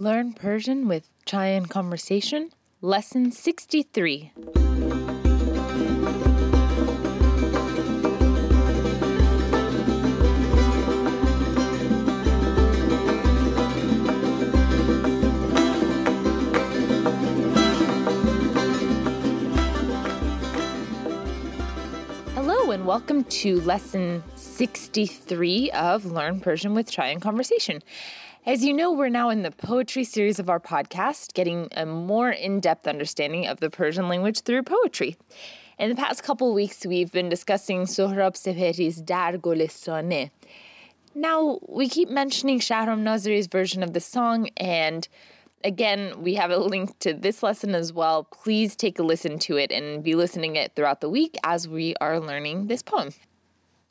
Learn Persian with Chai and Conversation, Lesson 63. Hello, and welcome to lesson 63 of Learn Persian with Chai and Conversation. As you know, we're now in the poetry series of our podcast, getting a more in depth understanding of the Persian language through poetry. In the past couple weeks, we've been discussing Sohrab Sepehri's Dar Golestane. Now, we keep mentioning Shahram Nazari's version of the song, and again, we have a link to this lesson as well. Please take a listen to it and be listening it throughout the week as we are learning this poem.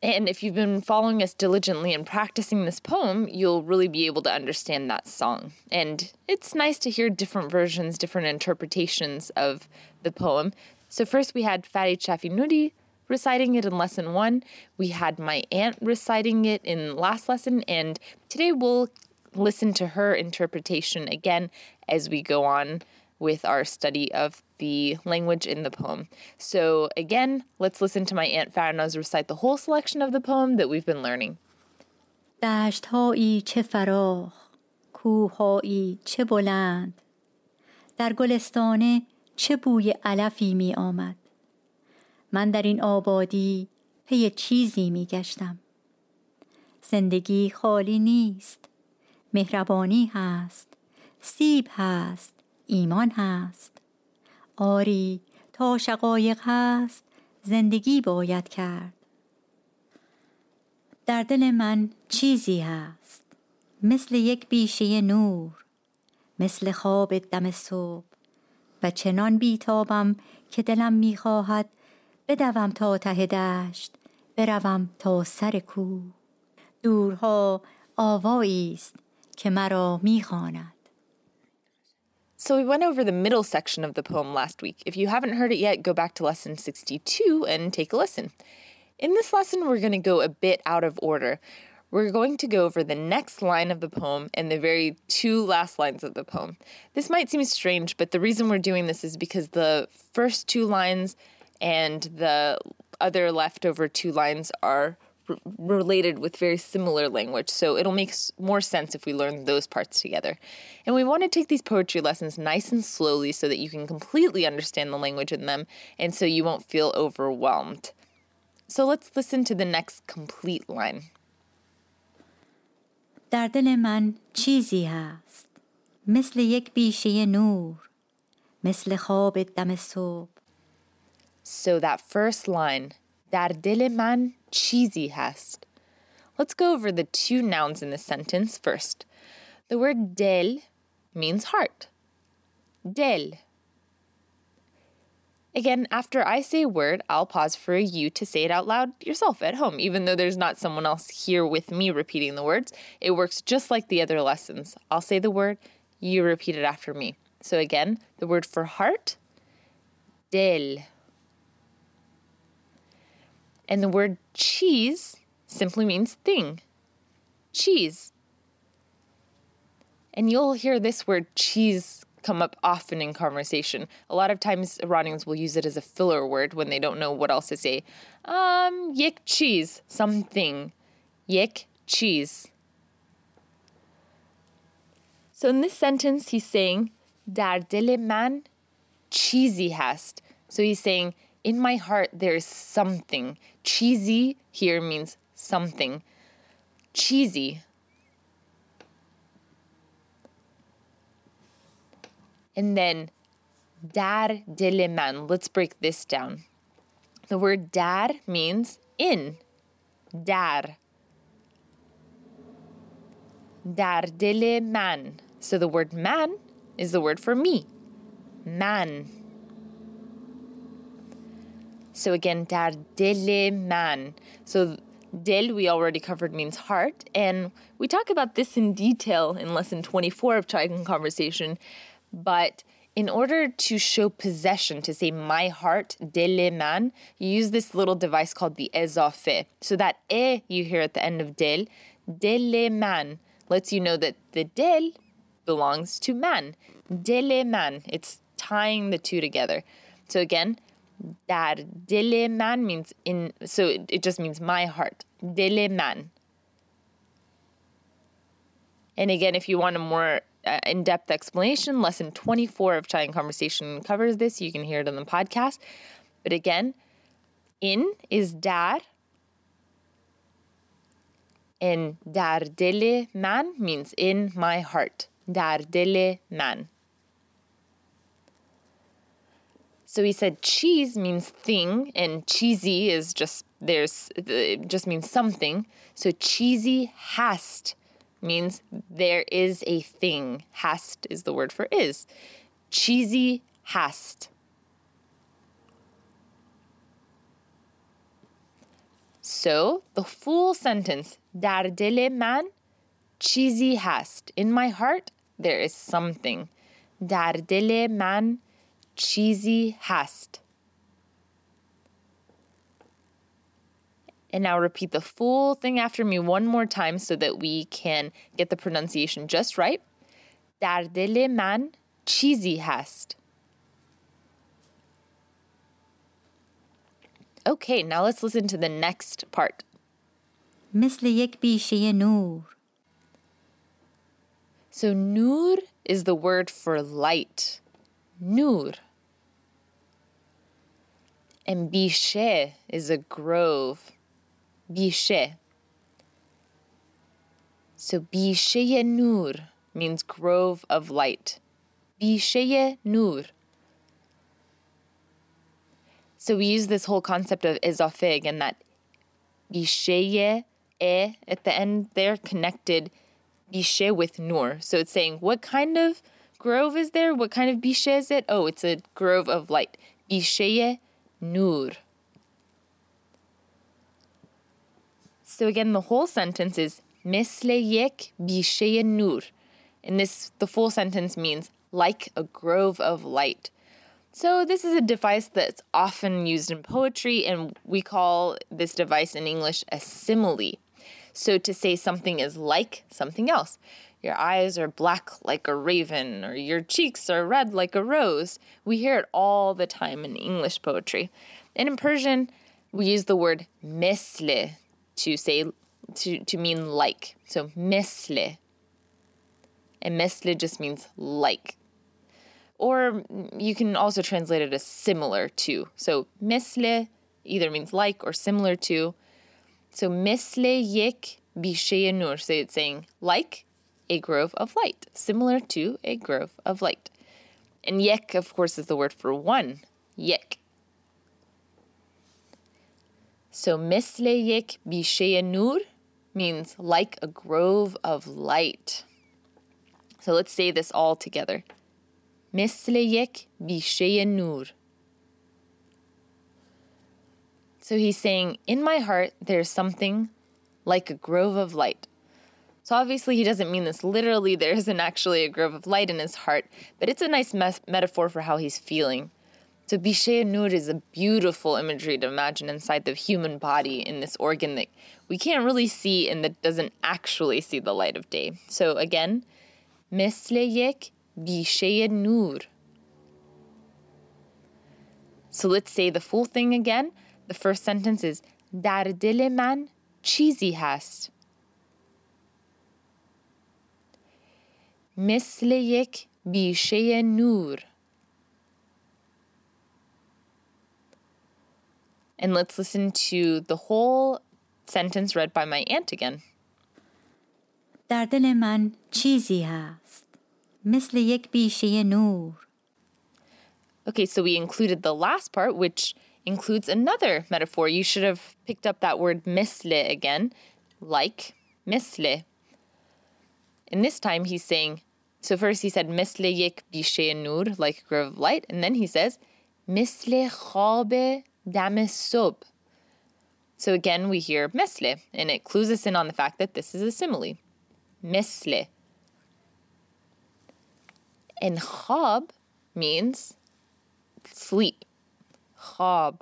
And if you've been following us diligently and practicing this poem, you'll really be able to understand that song. And it's nice to hear different versions, different interpretations of the poem. So, first we had Farid Shafi reciting it in lesson one. We had my aunt reciting it in last lesson. And today we'll listen to her interpretation again as we go on with our study of the language in the poem. So, again, let's listen to my Aunt Farnaz recite the whole selection of the poem that we've been learning. دشتهایی چه فراخ کوههایی چه بلند در گلستانه چه بوی علفی می آمد من در این آبادی پی چیزی می گشتم زندگی خالی نیست مهربانی هست سیب هست ایمان هست آری تا شقایق هست زندگی باید کرد. در دل من چیزی هست مثل یک بیشه نور مثل خواب دم صبح و چنان بیتابم که دلم می‌خواهد بدوم تا ته دشت بروم تا سر کوه. دورها آوایی است که مرا می‌خواند. So, we went over the middle section of the poem last week. If you haven't heard it yet, go back to lesson 62 and take a listen. In this lesson, we're going to go a bit out of order. We're going to go over the next line of the poem and the very two last lines of the poem. This might seem strange, but the reason we're doing this is because the first two lines and the other leftover two lines are related with very similar language. So it'll make more sense if we learn those parts together. And we want to take these poetry lessons nice and slowly so that you can completely understand the language in them and so you won't feel overwhelmed. So let's listen to the next complete line. در دل من چیزی هست مثل یک بیشه نور مثل خواب دم صبح So that first line در دل من cheesy hast. Let's go over the two nouns in the sentence first. The word del means heart. Del. Again, after I say a word, I'll pause for you to say it out loud yourself at home, even though there's not someone else here with me repeating the words. It works just like the other lessons. I'll say the word, you repeat it after me. So again, the word for heart, del. And the word cheese simply means thing. Cheese. And you'll hear this word cheese come up often in conversation. A lot of times Iranians will use it as a filler word when they don't know what else to say. Um, yik cheese, something. Yik cheese. So in this sentence, he's saying, Dar dil man cheesy hast. So he's saying, in my heart there's something. Cheesy here means something. Cheesy. And then dar de le diliman. Let's break this down. The word dar means in. Dar. Dar de le diliman. So the word man is the word for me. Man. So again, dele man. So del we already covered means heart, and we talk about this in detail in lesson 24 of Chai and Conversation. But in order to show possession, to say my heart, dele man, you use this little device called the ezafe. So that e you hear at the end of del, dele man lets you know that the del belongs to man. Dele man. It's tying the two together. So again, dar dele man means in, so it, just means my heart. Dele man. And again, if you want a more uh, in depth explanation, lesson 24 of and Conversation covers this. You can hear it on the podcast. But again, in is dar, and dar dele man means in my heart. Dar dele man. So he said cheese means thing, and cheesy is just there's it just means something. So cheesy hast means there is a thing. Hast is the word for is. Cheesy hast. So the full sentence, Dar dele man cheesy hast. In my heart, there is something. Dar dele man cheesy hast. And now repeat the full thing after me one more time so that we can get the pronunciation just right. Dar dele man cheesy hast. Okay, now let's listen to the next part. مثل یک بیشه نور So nur is the word for light. Nur. And bishe is a grove. Bishe. So bishe nur means grove of light. Bishe nur. So we use this whole concept of izafig and that bisheye e at the end they're connected bishe with nur. So it's saying what kind of grove is there? What kind of bishe is it? Oh, it's a grove of light. Bisheye nur. So again, the whole sentence is misle yek nur. And this the full sentence means like a grove of light. So, this is a device that's often used in poetry, and we call this device in English a simile. So, to say something is like something else. Your eyes are black like a raven, or your cheeks are red like a rose. We hear it all the time in English poetry. And in Persian, we use the word mesle to say to, to mean like. So mesle. And mesle just means like or you can also translate it as similar to. So misle either means like or similar to. So mesleyek bisheye nur. So it's saying like a grove of light, similar to a grove of light. And yek, of course, is the word for one. Yek. So mesleyek bisheye nur means like a grove of light. So let's say this all together. Mesleyek bisheye nur. So he's saying, In my heart, there's something like a grove of light. So obviously, he doesn't mean this literally. There isn't actually a grove of light in his heart, but it's a nice mes- metaphor for how he's feeling. So Bishay Nur is a beautiful imagery to imagine inside the human body in this organ that we can't really see and that doesn't actually see the light of day. So again, Mesleyek Bishay Nur. So let's say the full thing again. The first sentence is در دل من چیزی هست. مثل یک بیشه نور. And let's listen to the whole sentence read by my aunt again. در دل من چیزی هست مثل یک بیشه نور Okay, so we included the last part, which includes another metaphor. You should have picked up that word misle again, like misle. And this time he's saying, so first he said misle yek bishe nur, like a grove of light, and then he says misle khabe dame sob. So again we hear misle, and it clues us in on the fact that this is a simile. Misle. And khab means sleep. Khab.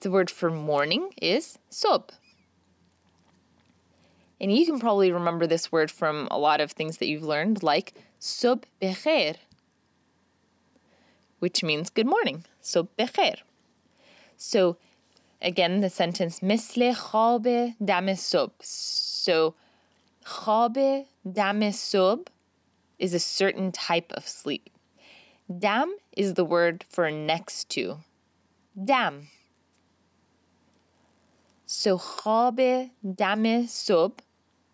The word for morning is sob. And you can probably remember this word from a lot of things that you've learned, like sub becher, which means good morning. Sub becher. So again, the sentence misle khabe dame sub. So khabe dame sub is a certain type of sleep. Dam is the word for next to. Dam. So khabe dame sub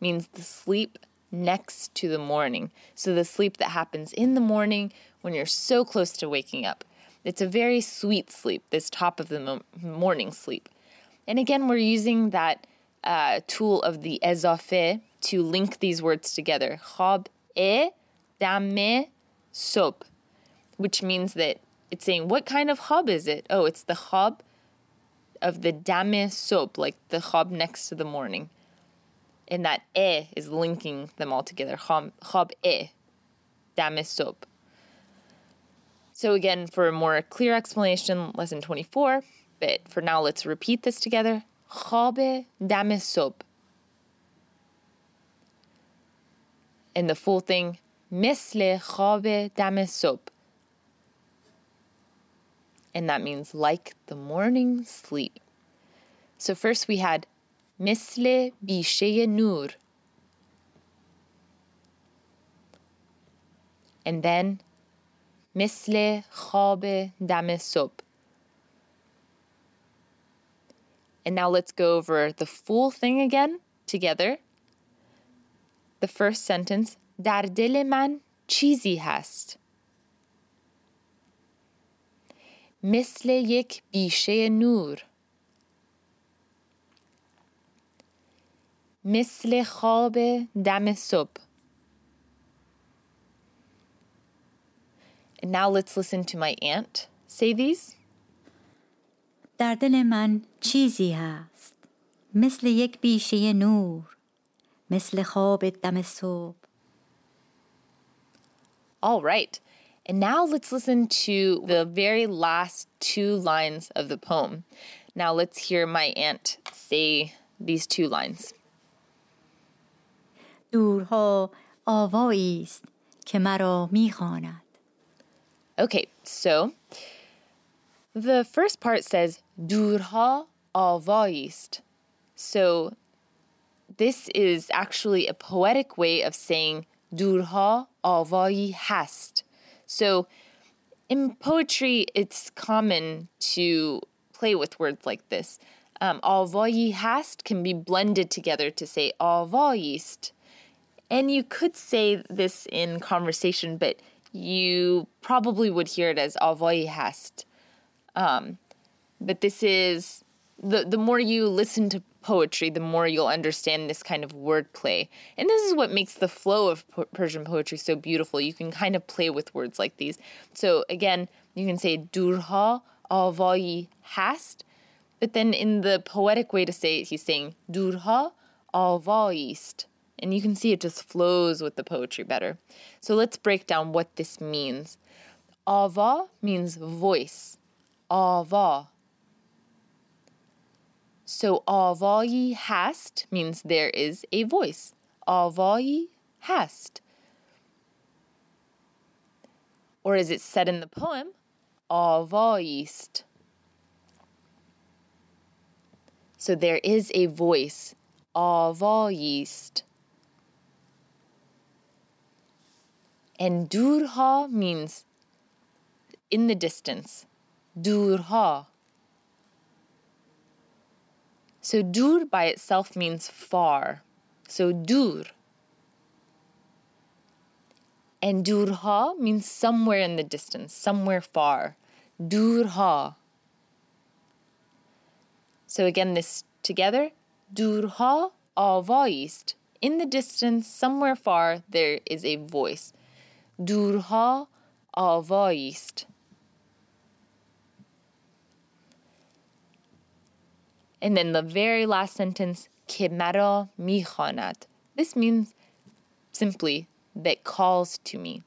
means the sleep next to the morning. So the sleep that happens in the morning when you're so close to waking up. It's a very sweet sleep, this top of the mo- morning sleep. And again, we're using that uh, tool of the ezafe to link these words together. E dame sob, which means that it's saying, what kind of khab is it? Oh, it's the khab of the dame soap, like the khab next to the morning. And that e is linking them all together. Khab e, dame sob. So, again, for a more clear explanation, lesson 24, but for now, let's repeat this together. Khabe dame soap. And the full thing, misle khabe dame sob And that means like the morning sleep. So first we had misle bishe nur. And then مثل خواب دم صبح. And now let's go over the full thing again together. The first sentence در دل من چیزی هست. مثل یک بیشه نور. مثل خواب دم صبح. And now let's listen to my aunt say these. در دل من چیزی هست مثل یک بیشه نور مثل خواب دم صبح All right. And now let's listen to the very last two lines of the poem. Now let's hear my aunt say these two lines. دورها آوایی است که مرا میخواند Okay, so the first part says durha avayist. So this is actually a poetic way of saying durha avayi hast. So in poetry, it's common to play with words like this. Um, avayi hast can be blended together to say avayist. And you could say this in conversation, but you probably would hear it as avoy hast. Um, but this is the the more you listen to poetry, the more you'll understand this kind of wordplay. And this is what makes the flow of Persian poetry so beautiful. You can kind of play with words like these. So again, you can say durha avoy hast, but then in the poetic way to say it, he's saying durha avoyist and you can see it just flows with the poetry better. So let's break down what this means. Ava means voice. Ava. So avai hast means there is a voice. Avai hast. Or as it's said in the poem, avaist. So there is a voice. Avaist. And durha means in the distance. Durha. So dur by itself means far. So dur. And durha means somewhere in the distance, somewhere far. Durha. So again, this together. Durha avoist. In the distance, somewhere far, there is a voice. Durha avoist. And then the very last sentence, que mero. This means simply that calls to me.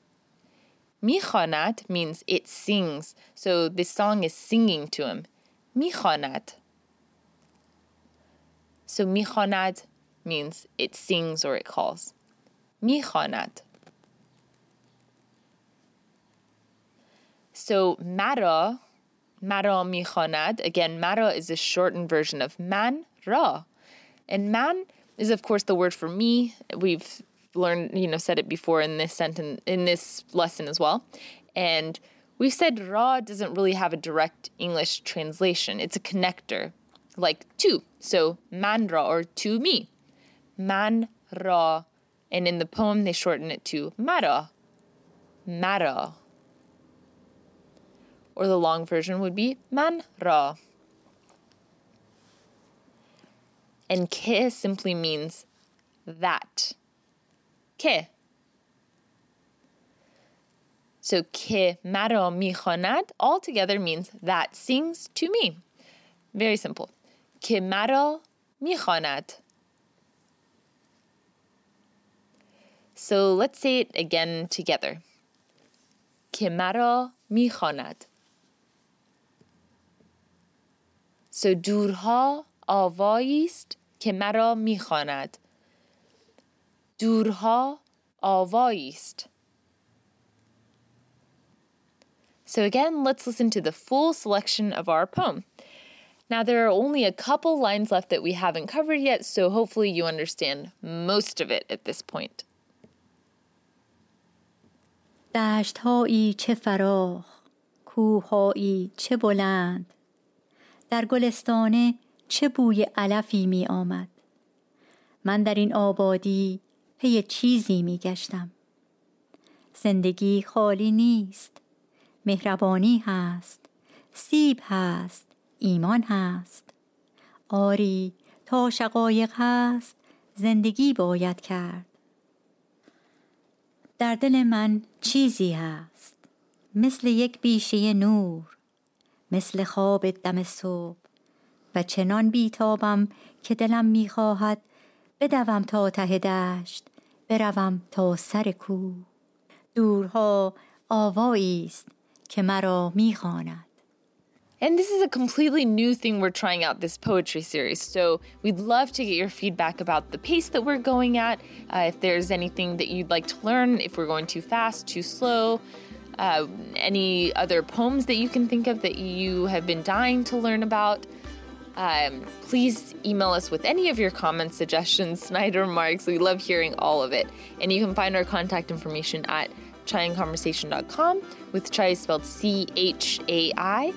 Mihonat means it sings, so this song is singing to him. Mihonat. So Mihonat means it sings or it calls. Mihonat. So mara mara میخواند. Again, mara is a shortened version of man ra. And man is of course the word for me. We've learned, you know, said it before in this sentence in this lesson as well. And we've said ra doesn't really have a direct English translation. It's a connector, like to. So man ra or to me. Man ra. And in the poem they shorten it to mara. Mara. Or the long version would be man ra. And ke simply means that. Ke. So ke maro mi michonad altogether means that sings to me. Very simple. Ke maro mi michonad. So let's say it again together. Ke maro mi michonad. So durha آوایی است که مرا میخواند دورها آوایی است So again, let's listen to the full selection of our poem. Now, there are only a couple lines left that we haven't covered yet, so hopefully you understand most of it at this point. دشتهایی چه فراخ کوههایی چه بلند در گلستانه چه بوی علفی می آمد. من در این آبادی پی چیزی می گشتم. زندگی خالی نیست مهربانی هست سیب هست ایمان هست. آری تا شقایق هست زندگی باید کرد. در دل من چیزی هست مثل یک بیشه نور. مثل خواب دم صبح و چنان بیتابم که دلم می‌خواهد بدوم تا ته دشت بروم تا سر کوه دورها آوایی است که مرا می‌خواند And this is a completely new thing we're trying out this poetry series. So we'd love to get your feedback about the pace that we're going at. Uh, if there's anything that you'd like to learn, if we're going too fast, too slow, uh, any other poems that you can think of that you have been dying to learn about. Um, please email us with any of your comments, suggestions, snide remarks. We love hearing all of it. And you can find our contact information at chaiandconversation.com with chai spelled C H A I.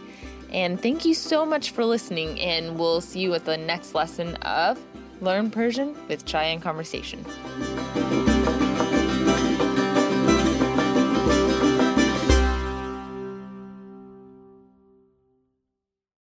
And thank you so much for listening, and we'll see you at the next lesson of Learn Persian with Chai and Conversation.